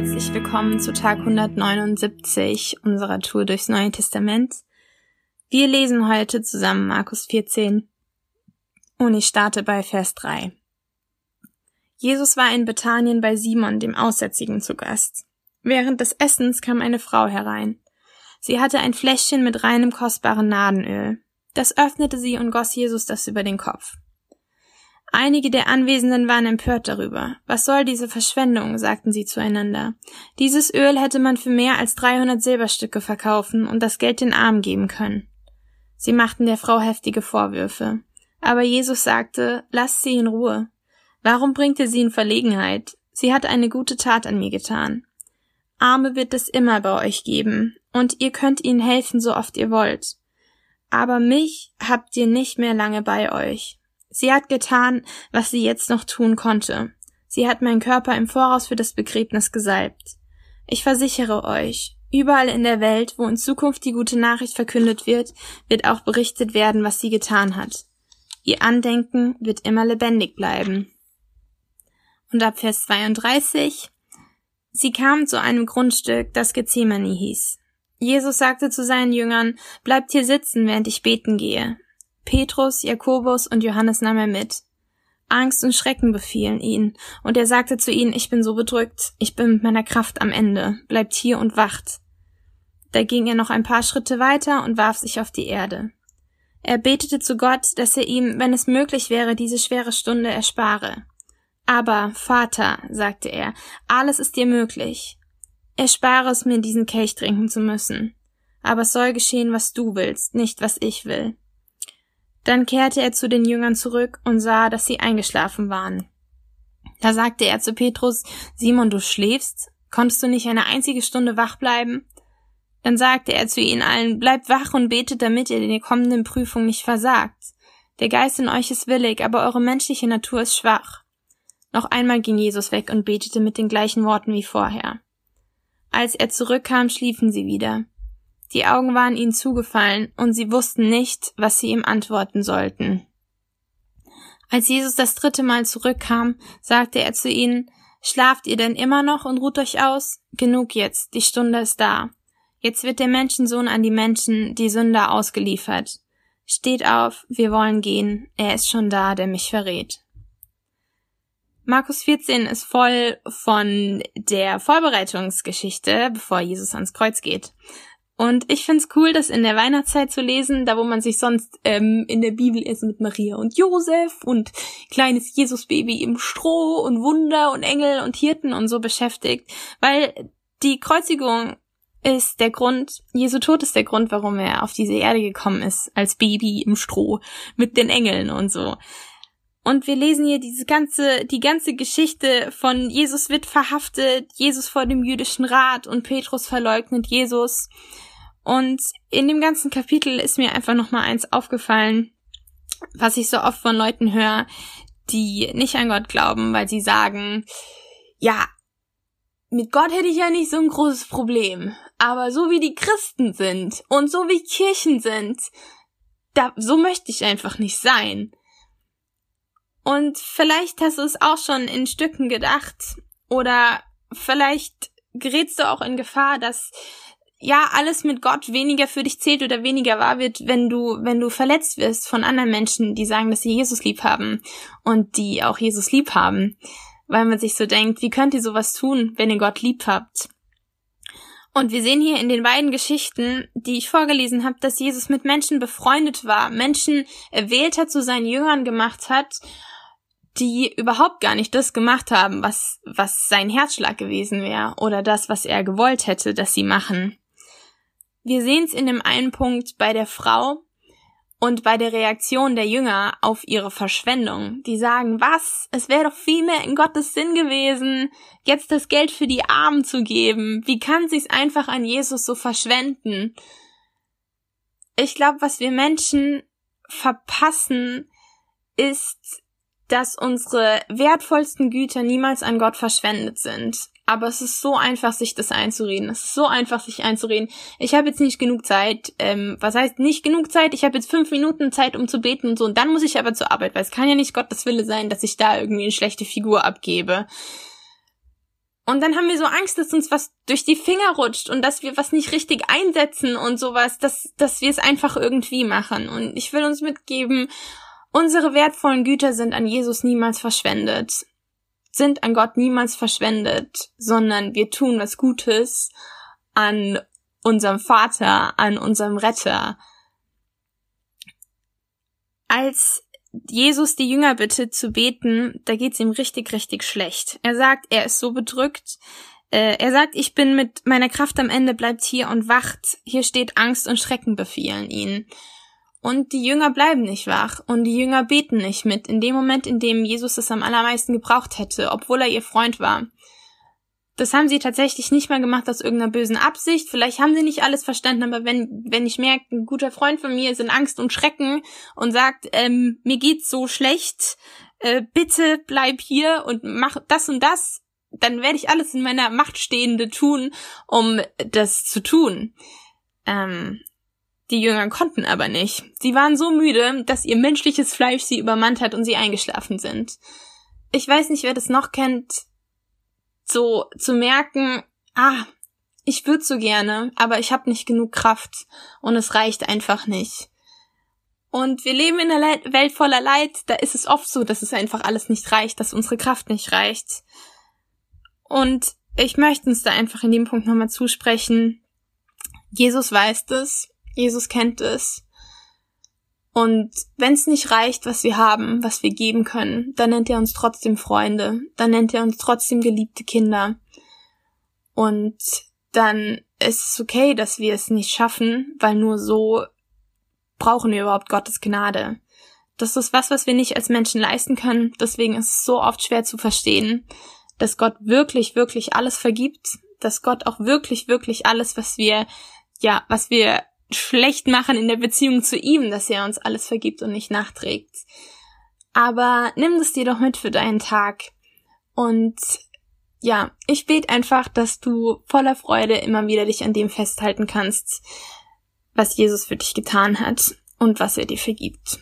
herzlich willkommen zu Tag 179 unserer Tour durchs Neue Testament. Wir lesen heute zusammen Markus 14 und ich starte bei Vers 3. Jesus war in Bethanien bei Simon, dem Aussätzigen, zu Gast. Während des Essens kam eine Frau herein. Sie hatte ein Fläschchen mit reinem kostbaren Nadenöl. Das öffnete sie und goss Jesus das über den Kopf. Einige der Anwesenden waren empört darüber. Was soll diese Verschwendung, sagten sie zueinander. Dieses Öl hätte man für mehr als 300 Silberstücke verkaufen und das Geld den Armen geben können. Sie machten der Frau heftige Vorwürfe. Aber Jesus sagte, lasst sie in Ruhe. Warum bringt ihr sie in Verlegenheit? Sie hat eine gute Tat an mir getan. Arme wird es immer bei euch geben, und ihr könnt ihnen helfen, so oft ihr wollt. Aber mich habt ihr nicht mehr lange bei euch. Sie hat getan, was sie jetzt noch tun konnte. Sie hat meinen Körper im Voraus für das Begräbnis gesalbt. Ich versichere euch, überall in der Welt, wo in Zukunft die gute Nachricht verkündet wird, wird auch berichtet werden, was sie getan hat. Ihr Andenken wird immer lebendig bleiben. Und ab Vers 32 Sie kamen zu einem Grundstück, das Gethsemane hieß. Jesus sagte zu seinen Jüngern, bleibt hier sitzen, während ich beten gehe. Petrus, Jakobus und Johannes nahm er mit. Angst und Schrecken befielen ihn, und er sagte zu ihnen, ich bin so bedrückt, ich bin mit meiner Kraft am Ende, bleibt hier und wacht. Da ging er noch ein paar Schritte weiter und warf sich auf die Erde. Er betete zu Gott, dass er ihm, wenn es möglich wäre, diese schwere Stunde erspare. Aber, Vater, sagte er, alles ist dir möglich. Erspare es mir, diesen Kelch trinken zu müssen. Aber es soll geschehen, was du willst, nicht was ich will. Dann kehrte er zu den Jüngern zurück und sah, dass sie eingeschlafen waren. Da sagte er zu Petrus, Simon, du schläfst? Konntest du nicht eine einzige Stunde wach bleiben? Dann sagte er zu ihnen allen, bleibt wach und betet, damit ihr der kommenden Prüfung nicht versagt. Der Geist in euch ist willig, aber eure menschliche Natur ist schwach. Noch einmal ging Jesus weg und betete mit den gleichen Worten wie vorher. Als er zurückkam, schliefen sie wieder. Die Augen waren ihnen zugefallen und sie wussten nicht, was sie ihm antworten sollten. Als Jesus das dritte Mal zurückkam, sagte er zu ihnen, Schlaft ihr denn immer noch und ruht euch aus? Genug jetzt, die Stunde ist da. Jetzt wird der Menschensohn an die Menschen, die Sünder, ausgeliefert. Steht auf, wir wollen gehen, er ist schon da, der mich verrät. Markus 14 ist voll von der Vorbereitungsgeschichte, bevor Jesus ans Kreuz geht. Und ich find's cool, das in der Weihnachtszeit zu lesen, da wo man sich sonst ähm, in der Bibel ist mit Maria und Josef und kleines Jesusbaby im Stroh und Wunder und Engel und Hirten und so beschäftigt, weil die Kreuzigung ist der Grund, Jesu Tod ist der Grund, warum er auf diese Erde gekommen ist, als Baby im Stroh mit den Engeln und so. Und wir lesen hier diese ganze, die ganze Geschichte von Jesus wird verhaftet, Jesus vor dem jüdischen Rat und Petrus verleugnet Jesus. Und in dem ganzen Kapitel ist mir einfach noch mal eins aufgefallen, was ich so oft von Leuten höre, die nicht an Gott glauben, weil sie sagen, ja, mit Gott hätte ich ja nicht so ein großes Problem. Aber so wie die Christen sind und so wie Kirchen sind, da, so möchte ich einfach nicht sein. Und vielleicht hast du es auch schon in Stücken gedacht. Oder vielleicht gerätst du auch in Gefahr, dass ja, alles mit Gott weniger für dich zählt oder weniger wahr wird, wenn du, wenn du verletzt wirst von anderen Menschen, die sagen, dass sie Jesus lieb haben und die auch Jesus lieb haben. Weil man sich so denkt, wie könnt ihr sowas tun, wenn ihr Gott lieb habt? Und wir sehen hier in den beiden Geschichten, die ich vorgelesen habe, dass Jesus mit Menschen befreundet war, Menschen erwählt hat, zu seinen Jüngern gemacht hat, die überhaupt gar nicht das gemacht haben, was, was sein Herzschlag gewesen wäre oder das, was er gewollt hätte, dass sie machen. Wir sehen es in dem einen Punkt bei der Frau und bei der Reaktion der Jünger auf ihre Verschwendung. Die sagen, was? Es wäre doch viel mehr in Gottes Sinn gewesen, jetzt das Geld für die Armen zu geben. Wie kann sie's einfach an Jesus so verschwenden? Ich glaube, was wir Menschen verpassen, ist, dass unsere wertvollsten Güter niemals an Gott verschwendet sind. Aber es ist so einfach, sich das einzureden. Es ist so einfach, sich einzureden. Ich habe jetzt nicht genug Zeit. Ähm, was heißt nicht genug Zeit? Ich habe jetzt fünf Minuten Zeit, um zu beten und so. Und dann muss ich aber zur Arbeit, weil es kann ja nicht Gottes Wille sein, dass ich da irgendwie eine schlechte Figur abgebe. Und dann haben wir so Angst, dass uns was durch die Finger rutscht und dass wir was nicht richtig einsetzen und sowas, dass, dass wir es einfach irgendwie machen. Und ich will uns mitgeben, unsere wertvollen Güter sind an Jesus niemals verschwendet, sind an Gott niemals verschwendet, sondern wir tun was Gutes an unserem Vater, an unserem Retter. Als Jesus die Jünger bittet zu beten, da geht's ihm richtig, richtig schlecht. Er sagt, er ist so bedrückt. Äh, er sagt, ich bin mit meiner Kraft am Ende, bleibt hier und wacht. Hier steht Angst und Schrecken befehlen ihn. Und die Jünger bleiben nicht wach und die Jünger beten nicht mit in dem Moment, in dem Jesus es am allermeisten gebraucht hätte, obwohl er ihr Freund war. Das haben sie tatsächlich nicht mal gemacht aus irgendeiner bösen Absicht. Vielleicht haben sie nicht alles verstanden, aber wenn, wenn ich merke, ein guter Freund von mir ist in Angst und Schrecken und sagt, ähm, mir geht's so schlecht, äh, bitte bleib hier und mach das und das, dann werde ich alles in meiner Macht Stehende tun, um das zu tun. Ähm, die Jünger konnten aber nicht. Sie waren so müde, dass ihr menschliches Fleisch sie übermannt hat und sie eingeschlafen sind. Ich weiß nicht, wer das noch kennt so zu merken, ah, ich würde so gerne, aber ich habe nicht genug Kraft und es reicht einfach nicht. Und wir leben in einer Welt voller Leid, da ist es oft so, dass es einfach alles nicht reicht, dass unsere Kraft nicht reicht. Und ich möchte uns da einfach in dem Punkt nochmal zusprechen. Jesus weiß es, Jesus kennt es. Und wenn es nicht reicht, was wir haben, was wir geben können, dann nennt er uns trotzdem Freunde, dann nennt er uns trotzdem geliebte Kinder. Und dann ist es okay, dass wir es nicht schaffen, weil nur so brauchen wir überhaupt Gottes Gnade. Das ist was, was wir nicht als Menschen leisten können. Deswegen ist es so oft schwer zu verstehen, dass Gott wirklich, wirklich alles vergibt, dass Gott auch wirklich, wirklich alles, was wir, ja, was wir schlecht machen in der Beziehung zu ihm, dass er uns alles vergibt und nicht nachträgt. Aber nimm das dir doch mit für deinen Tag. Und ja, ich bete einfach, dass du voller Freude immer wieder dich an dem festhalten kannst, was Jesus für dich getan hat und was er dir vergibt.